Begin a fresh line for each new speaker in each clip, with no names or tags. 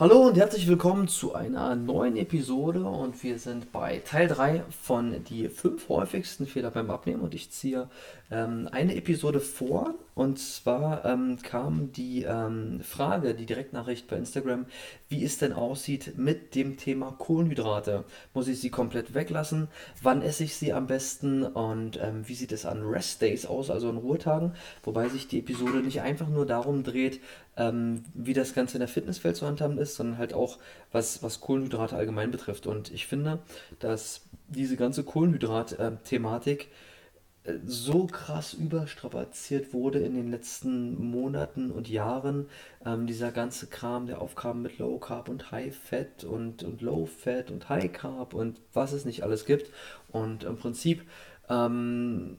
Hallo und herzlich willkommen zu einer neuen Episode und wir sind bei Teil 3 von die fünf häufigsten Fehler beim Abnehmen und ich ziehe ähm, eine Episode vor und zwar ähm, kam die ähm, Frage, die Direktnachricht bei Instagram, wie es denn aussieht mit dem Thema Kohlenhydrate. Muss ich sie komplett weglassen? Wann esse ich sie am besten und ähm, wie sieht es an Rest Days aus, also an Ruhetagen? Wobei sich die Episode nicht einfach nur darum dreht, ähm, wie das Ganze in der Fitnesswelt zu handhaben ist, sondern halt auch, was, was Kohlenhydrate allgemein betrifft. Und ich finde, dass diese ganze Kohlenhydrat-Thematik äh, so krass überstrapaziert wurde in den letzten Monaten und Jahren. Ähm, dieser ganze Kram, der aufkam mit Low Carb und High Fat und, und Low Fat und High Carb und was es nicht alles gibt. Und im Prinzip ähm,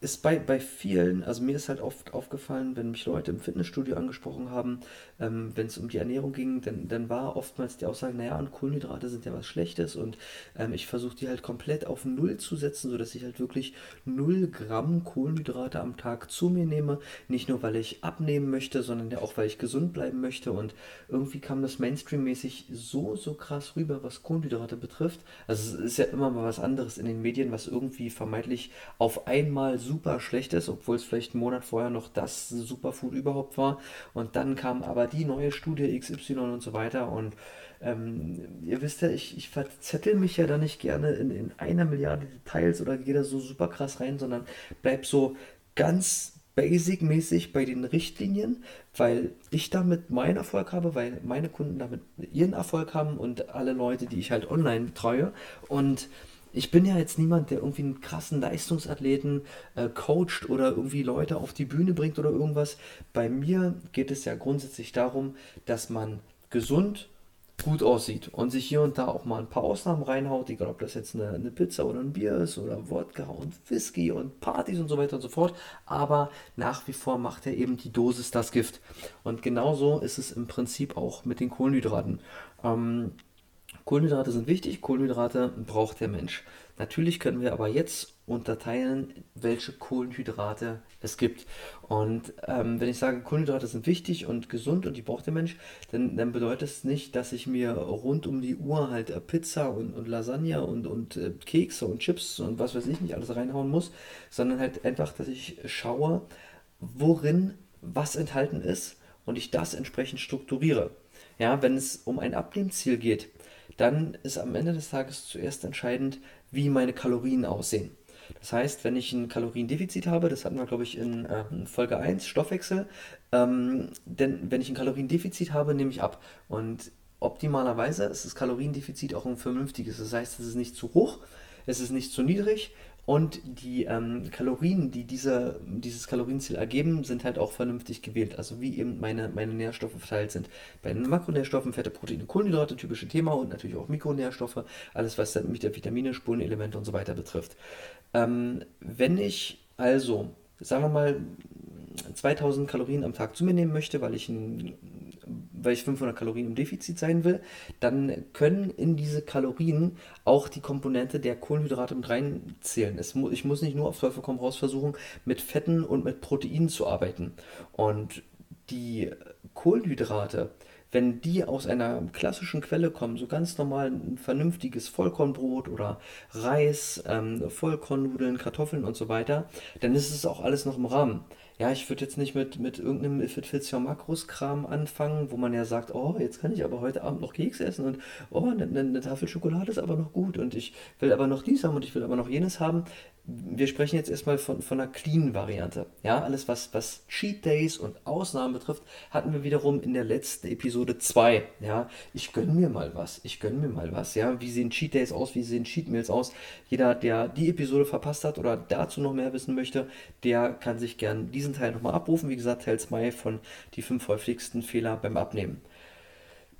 ist bei, bei vielen, also mir ist halt oft aufgefallen, wenn mich Leute im Fitnessstudio angesprochen haben, ähm, wenn es um die Ernährung ging, dann, dann war oftmals die Aussage, naja, und Kohlenhydrate sind ja was Schlechtes und ähm, ich versuche die halt komplett auf Null zu setzen, sodass ich halt wirklich 0 Gramm Kohlenhydrate am Tag zu mir nehme. Nicht nur, weil ich abnehmen möchte, sondern ja auch, weil ich gesund bleiben möchte und irgendwie kam das Mainstream-mäßig so, so krass rüber, was Kohlenhydrate betrifft. Also es ist ja immer mal was anderes in den Medien, was irgendwie vermeintlich auf einmal super schlecht ist, obwohl es vielleicht einen Monat vorher noch das Superfood überhaupt war. Und dann kam aber die neue Studie XY und so weiter. Und ähm, ihr wisst ja, ich, ich verzettel mich ja da nicht gerne in, in einer Milliarde Details oder gehe da so super krass rein, sondern bleib so ganz basic-mäßig bei den Richtlinien, weil ich damit meinen Erfolg habe, weil meine Kunden damit ihren Erfolg haben und alle Leute, die ich halt online treue. Und ich bin ja jetzt niemand, der irgendwie einen krassen Leistungsathleten äh, coacht oder irgendwie Leute auf die Bühne bringt oder irgendwas. Bei mir geht es ja grundsätzlich darum, dass man gesund gut aussieht und sich hier und da auch mal ein paar Ausnahmen reinhaut, egal ob das jetzt eine, eine Pizza oder ein Bier ist oder Wodka und Whisky und Partys und so weiter und so fort. Aber nach wie vor macht er eben die Dosis das Gift. Und genauso ist es im Prinzip auch mit den Kohlenhydraten. Ähm, Kohlenhydrate sind wichtig, Kohlenhydrate braucht der Mensch. Natürlich können wir aber jetzt unterteilen, welche Kohlenhydrate es gibt. Und ähm, wenn ich sage, Kohlenhydrate sind wichtig und gesund und die braucht der Mensch, dann, dann bedeutet es nicht, dass ich mir rund um die Uhr halt äh, Pizza und, und Lasagne und, und äh, Kekse und Chips und was weiß ich nicht alles reinhauen muss, sondern halt einfach, dass ich schaue, worin was enthalten ist und ich das entsprechend strukturiere. Ja, wenn es um ein Abnehmziel geht, dann ist am Ende des Tages zuerst entscheidend, wie meine Kalorien aussehen. Das heißt, wenn ich ein Kaloriendefizit habe, das hatten wir, glaube ich, in äh, Folge 1, Stoffwechsel, ähm, denn wenn ich ein Kaloriendefizit habe, nehme ich ab. Und optimalerweise ist das Kaloriendefizit auch ein vernünftiges. Das heißt, es ist nicht zu hoch, es ist nicht zu niedrig und die ähm, Kalorien, die diese, dieses Kalorienziel ergeben, sind halt auch vernünftig gewählt. Also wie eben meine, meine Nährstoffe verteilt sind. Bei den Makronährstoffen, Fette, Proteine, Kohlenhydrate, typische Thema und natürlich auch Mikronährstoffe, alles was dann mit der Vitamine, Spurenelemente und so weiter betrifft. Ähm, wenn ich also, sagen wir mal, 2000 Kalorien am Tag zu mir nehmen möchte, weil ich ein weil ich 500 Kalorien im Defizit sein will, dann können in diese Kalorien auch die Komponente der Kohlenhydrate mit reinzählen. Mu ich muss nicht nur auf Teufel komm raus versuchen, mit Fetten und mit Proteinen zu arbeiten. Und die Kohlenhydrate, wenn die aus einer klassischen Quelle kommen, so ganz normal ein vernünftiges Vollkornbrot oder Reis, ähm, Vollkornnudeln, Kartoffeln und so weiter, dann ist es auch alles noch im Rahmen. Ja, ich würde jetzt nicht mit, mit irgendeinem If It Fits Your Makros Kram anfangen, wo man ja sagt, oh, jetzt kann ich aber heute Abend noch Keks essen und oh, eine, eine Tafel Schokolade ist aber noch gut und ich will aber noch dies haben und ich will aber noch jenes haben wir sprechen jetzt erstmal von, von einer cleanen Variante. Ja, alles was, was Cheat Days und Ausnahmen betrifft, hatten wir wiederum in der letzten Episode 2. Ja, ich gönne mir mal was. Ich gönne mir mal was. Ja, wie sehen Cheat Days aus? Wie sehen Cheat Meals aus? Jeder, der die Episode verpasst hat oder dazu noch mehr wissen möchte, der kann sich gern diesen Teil nochmal abrufen. Wie gesagt, Teil 2 von die fünf häufigsten Fehler beim Abnehmen.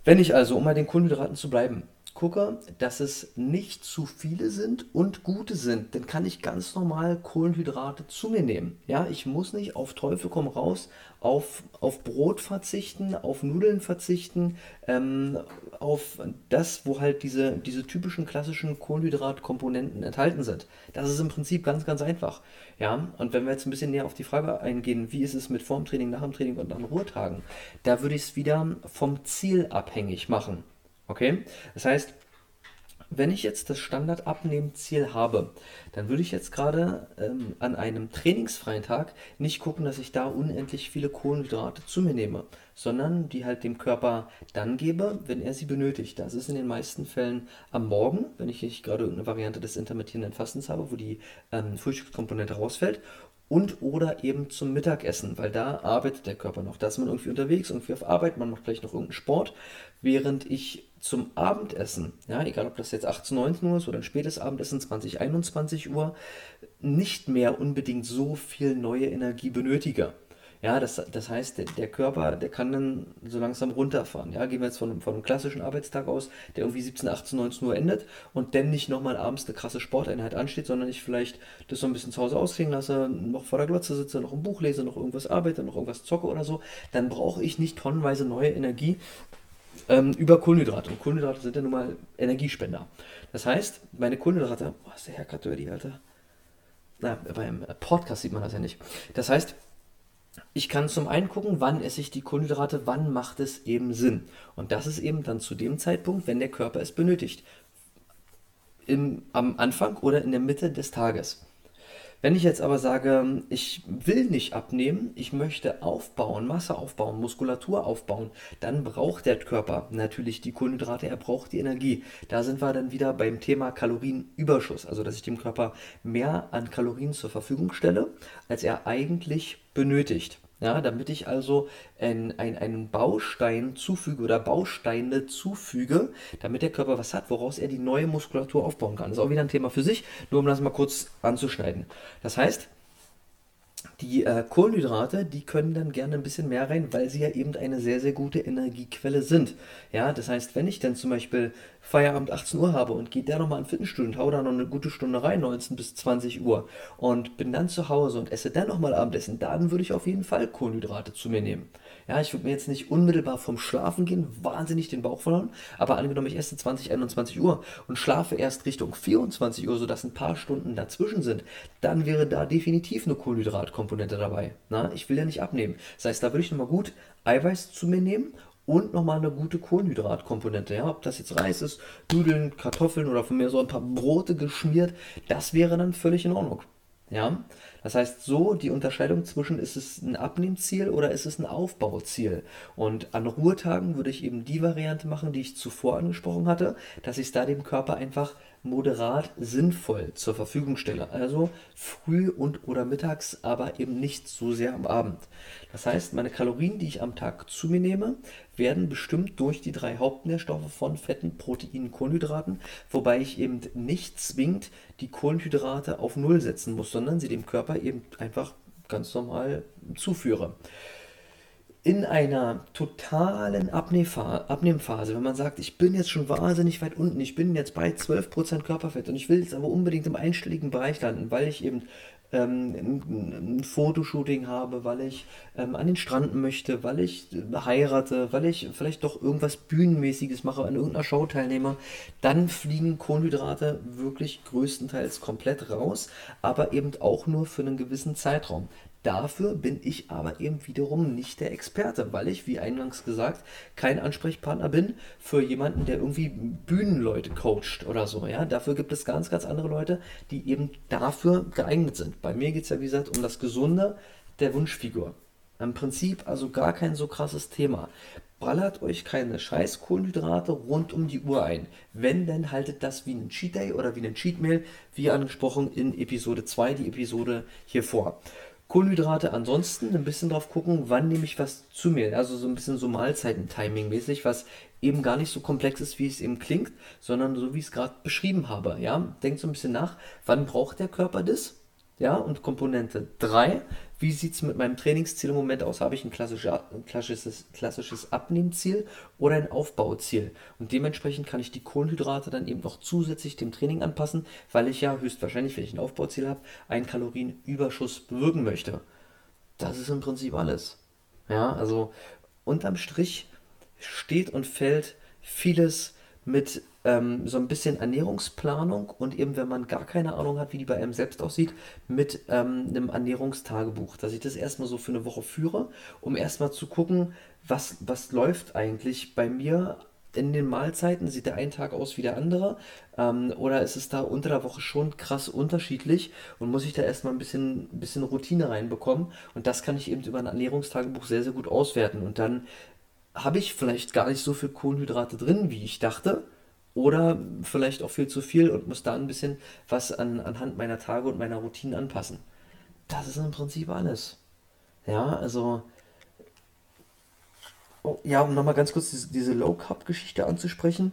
Wenn ich also, um bei den Kohlenhydraten zu bleiben, gucke, dass es nicht zu viele sind und gute sind, dann kann ich ganz normal Kohlenhydrate zu mir nehmen. Ja, ich muss nicht auf Teufel komm raus auf, auf Brot verzichten, auf Nudeln verzichten, ähm, auf das, wo halt diese, diese typischen klassischen Kohlenhydratkomponenten enthalten sind. Das ist im Prinzip ganz, ganz einfach. Ja, und wenn wir jetzt ein bisschen näher auf die Frage eingehen, wie ist es mit Formtraining, nach dem Training und an Ruhetagen, da würde ich es wieder vom Ziel abhängig machen. Okay? Das heißt, wenn ich jetzt das Standard-Abnehmen-Ziel habe, dann würde ich jetzt gerade ähm, an einem trainingsfreien Tag nicht gucken, dass ich da unendlich viele Kohlenhydrate zu mir nehme, sondern die halt dem Körper dann gebe, wenn er sie benötigt. Das ist in den meisten Fällen am Morgen, wenn ich nicht gerade irgendeine Variante des intermittierenden Fastens habe, wo die ähm, Frühstückskomponente rausfällt und oder eben zum Mittagessen, weil da arbeitet der Körper noch. Da ist man irgendwie unterwegs, irgendwie auf Arbeit, man macht vielleicht noch irgendeinen Sport, während ich zum Abendessen, ja, egal ob das jetzt 18, 19 Uhr ist oder ein spätes Abendessen, 20, 21 Uhr, nicht mehr unbedingt so viel neue Energie benötige. Ja, das, das heißt, der, der, Körper, der kann dann so langsam runterfahren. Ja, gehen wir jetzt von, von einem klassischen Arbeitstag aus, der irgendwie 17, 18, 19 Uhr endet und dann nicht nochmal abends eine krasse Sporteinheit ansteht, sondern ich vielleicht das so ein bisschen zu Hause ausklingen lasse, noch vor der Glotze sitze, noch ein Buch lese, noch irgendwas arbeite, noch irgendwas zocke oder so, dann brauche ich nicht tonnenweise neue Energie ähm, über Kohlenhydrate. Und Kohlenhydrate sind ja nun mal Energiespender. Das heißt, meine Kohlenhydrate, boah, ist der Herr dirty, Alter. Na, beim Podcast sieht man das ja nicht. Das heißt, ich kann zum einen gucken, wann esse ich die Kohlenhydrate, wann macht es eben Sinn. Und das ist eben dann zu dem Zeitpunkt, wenn der Körper es benötigt. Im, am Anfang oder in der Mitte des Tages. Wenn ich jetzt aber sage, ich will nicht abnehmen, ich möchte aufbauen, Masse aufbauen, Muskulatur aufbauen, dann braucht der Körper natürlich die Kohlenhydrate, er braucht die Energie. Da sind wir dann wieder beim Thema Kalorienüberschuss, also dass ich dem Körper mehr an Kalorien zur Verfügung stelle, als er eigentlich benötigt. Ja, damit ich also ein, ein, einen Baustein zufüge oder Bausteine zufüge, damit der Körper was hat, woraus er die neue Muskulatur aufbauen kann. Das ist auch wieder ein Thema für sich, nur um das mal kurz anzuschneiden. Das heißt, die äh, Kohlenhydrate, die können dann gerne ein bisschen mehr rein, weil sie ja eben eine sehr, sehr gute Energiequelle sind. Ja, das heißt, wenn ich dann zum Beispiel Feierabend 18 Uhr habe und gehe da nochmal in Fitnessstudio und hau da noch eine gute Stunde rein, 19 bis 20 Uhr, und bin dann zu Hause und esse dann nochmal Abendessen, dann würde ich auf jeden Fall Kohlenhydrate zu mir nehmen. Ja, ich würde mir jetzt nicht unmittelbar vom Schlafen gehen, wahnsinnig den Bauch verloren, aber angenommen, ich esse 20, 21 Uhr und schlafe erst Richtung 24 Uhr, sodass ein paar Stunden dazwischen sind, dann wäre da definitiv eine Kohlenhydratkomponente dabei. Na, ich will ja nicht abnehmen. Das heißt, da würde ich nochmal gut Eiweiß zu mir nehmen und nochmal eine gute Kohlenhydratkomponente. Ja, ob das jetzt Reis ist, Nudeln, Kartoffeln oder von mir so ein paar Brote geschmiert, das wäre dann völlig in Ordnung. Ja, das heißt so die Unterscheidung zwischen ist es ein Abnehmziel oder ist es ein Aufbauziel. Und an Ruhetagen würde ich eben die Variante machen, die ich zuvor angesprochen hatte, dass ich es da dem Körper einfach moderat sinnvoll zur Verfügung stelle. Also früh und oder mittags, aber eben nicht so sehr am Abend. Das heißt, meine Kalorien, die ich am Tag zu mir nehme, werden bestimmt durch die drei Hauptnährstoffe von Fetten, Proteinen, Kohlenhydraten, wobei ich eben nicht zwingend die Kohlenhydrate auf Null setzen muss, sondern sie dem Körper eben einfach ganz normal zuführe. In einer totalen Abnehmphase, wenn man sagt, ich bin jetzt schon wahnsinnig weit unten, ich bin jetzt bei 12% Körperfett und ich will jetzt aber unbedingt im einstelligen Bereich landen, weil ich eben ähm, ein, ein, Fotoshooting habe, weil ich ähm, an den Strand möchte, weil ich heirate, weil ich vielleicht doch irgendwas Bühnenmäßiges mache, an irgendeiner Show teilnehme, dann fliegen Kohlenhydrate wirklich größtenteils komplett raus, aber eben auch nur für einen gewissen Zeitraum. Dafür bin ich aber eben wiederum nicht der Experte, weil ich, wie eingangs gesagt, kein Ansprechpartner bin für jemanden, der irgendwie Bühnenleute coacht oder so. Ja? Dafür gibt es ganz, ganz andere Leute, die eben dafür geeignet sind. Bei mir geht es ja, wie gesagt, um das Gesunde der Wunschfigur. Im Prinzip also gar kein so krasses Thema. Ballert euch keine scheiß Kohlenhydrate rund um die Uhr ein. Wenn, dann haltet das wie ein Cheat Day oder wie ein Cheat Meal, wie angesprochen in Episode 2, die Episode hier vor. Kohlenhydrate ansonsten ein bisschen drauf gucken, wann nehme ich was zu mir. Also so ein bisschen so Mahlzeiten-Timing-mäßig, was eben gar nicht so komplex ist, wie es eben klingt, sondern so wie ich es gerade beschrieben habe. Ja, denkt so ein bisschen nach, wann braucht der Körper das? Ja, und Komponente 3, wie sieht es mit meinem Trainingsziel im Moment aus? Habe ich ein, klassisches, klassisches Abnehmziel oder ein Aufbauziel? Und dementsprechend kann ich die Kohlenhydrate dann eben noch zusätzlich dem Training anpassen, weil ich ja höchstwahrscheinlich, wenn ich ein Aufbauziel habe, einen Kalorienüberschuss bewirken möchte. Das ist im Prinzip alles. Ja, also unterm Strich steht und fällt vieles mit ähm, so ein bisschen Ernährungsplanung und eben, wenn man gar keine Ahnung hat, wie die bei einem selbst aussieht, mit ähm, einem Ernährungstagebuch, dass ich das erstmal so für eine Woche führe, um erstmal zu gucken, was, was läuft eigentlich bei mir in den Mahlzeiten? Sieht der ein Tag aus wie der andere? Ähm, oder ist es da unter der Woche schon krass unterschiedlich und muss ich da erstmal ein bisschen, bisschen Routine reinbekommen? Und das kann ich eben über ein Ernährungstagebuch sehr, sehr gut auswerten. Und dann habe ich vielleicht gar nicht so viel Kohlenhydrate drin, wie ich dachte. Oder vielleicht auch viel zu viel und muss da ein bisschen was an, anhand meiner Tage und meiner Routinen anpassen. Das ist im Prinzip alles. Ja, also. Oh, ja, um nochmal ganz kurz diese, diese Low-Carb-Geschichte anzusprechen.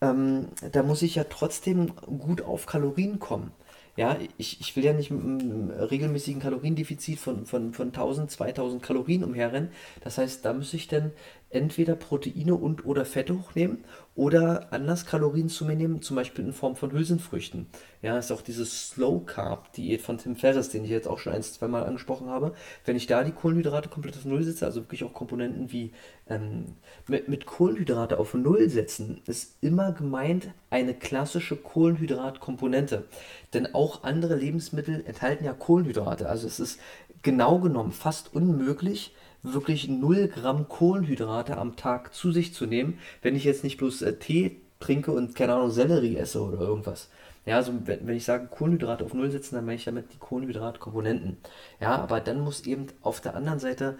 Ähm, da muss ich ja trotzdem gut auf Kalorien kommen. Ja, ich, ich will ja nicht mit einem regelmäßigen Kaloriendefizit von, von, von 1000, 2000 Kalorien umherrennen. Das heißt, da muss ich dann entweder Proteine und oder Fette hochnehmen oder anders Kalorien zu mir nehmen, zum Beispiel in Form von Hülsenfrüchten. Ja, ist auch diese Slow Carb Diät von Tim Ferriss, den ich jetzt auch schon ein, zwei Mal angesprochen habe. Wenn ich da die Kohlenhydrate komplett auf Null setze, also wirklich auch Komponenten wie ähm, mit, mit Kohlenhydrate auf Null setzen, ist immer gemeint eine klassische Kohlenhydratkomponente. Denn auch andere Lebensmittel enthalten ja Kohlenhydrate. Also es ist genau genommen fast unmöglich, wirklich 0 Gramm Kohlenhydrate am Tag zu sich zu nehmen, wenn ich jetzt nicht bloß äh, Tee trinke und keine Ahnung Sellerie esse oder irgendwas. Ja, also wenn, wenn ich sage Kohlenhydrate auf Null setzen, dann meine ich damit die Kohlenhydratkomponenten. Ja, aber dann muss eben auf der anderen Seite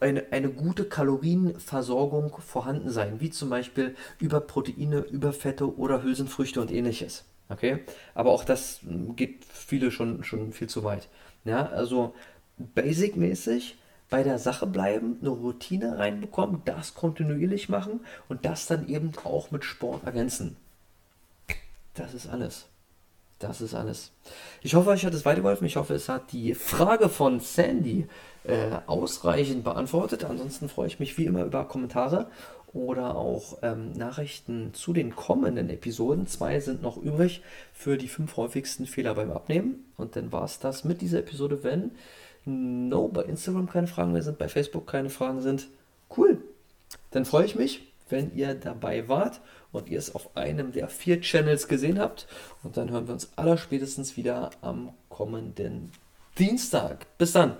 eine, eine gute Kalorienversorgung vorhanden sein, wie zum Beispiel über Proteine, über Fette oder Hülsenfrüchte und ähnliches. Okay? Aber auch das hm, geht viele schon, schon viel zu weit. Ja, also basic-mäßig bei der Sache bleiben, eine Routine reinbekommen, das kontinuierlich machen und das dann eben auch mit Sport ergänzen. Das ist alles. Das ist alles. Ich hoffe, euch hat es weitergeholfen. Ich hoffe, es hat die Frage von Sandy äh, ausreichend beantwortet. Ansonsten freue ich mich wie immer über Kommentare oder auch ähm, Nachrichten zu den kommenden Episoden. Zwei sind noch übrig für die fünf häufigsten Fehler beim Abnehmen. Und dann war es das mit dieser Episode, wenn no, bei Instagram keine Fragen mehr sind, bei Facebook keine Fragen sind. Cool. Dann freue ich mich, wenn ihr dabei wart und ihr es auf einem der vier Channels gesehen habt. Und dann hören wir uns allerspätestens wieder am kommenden Dienstag. Bis dann.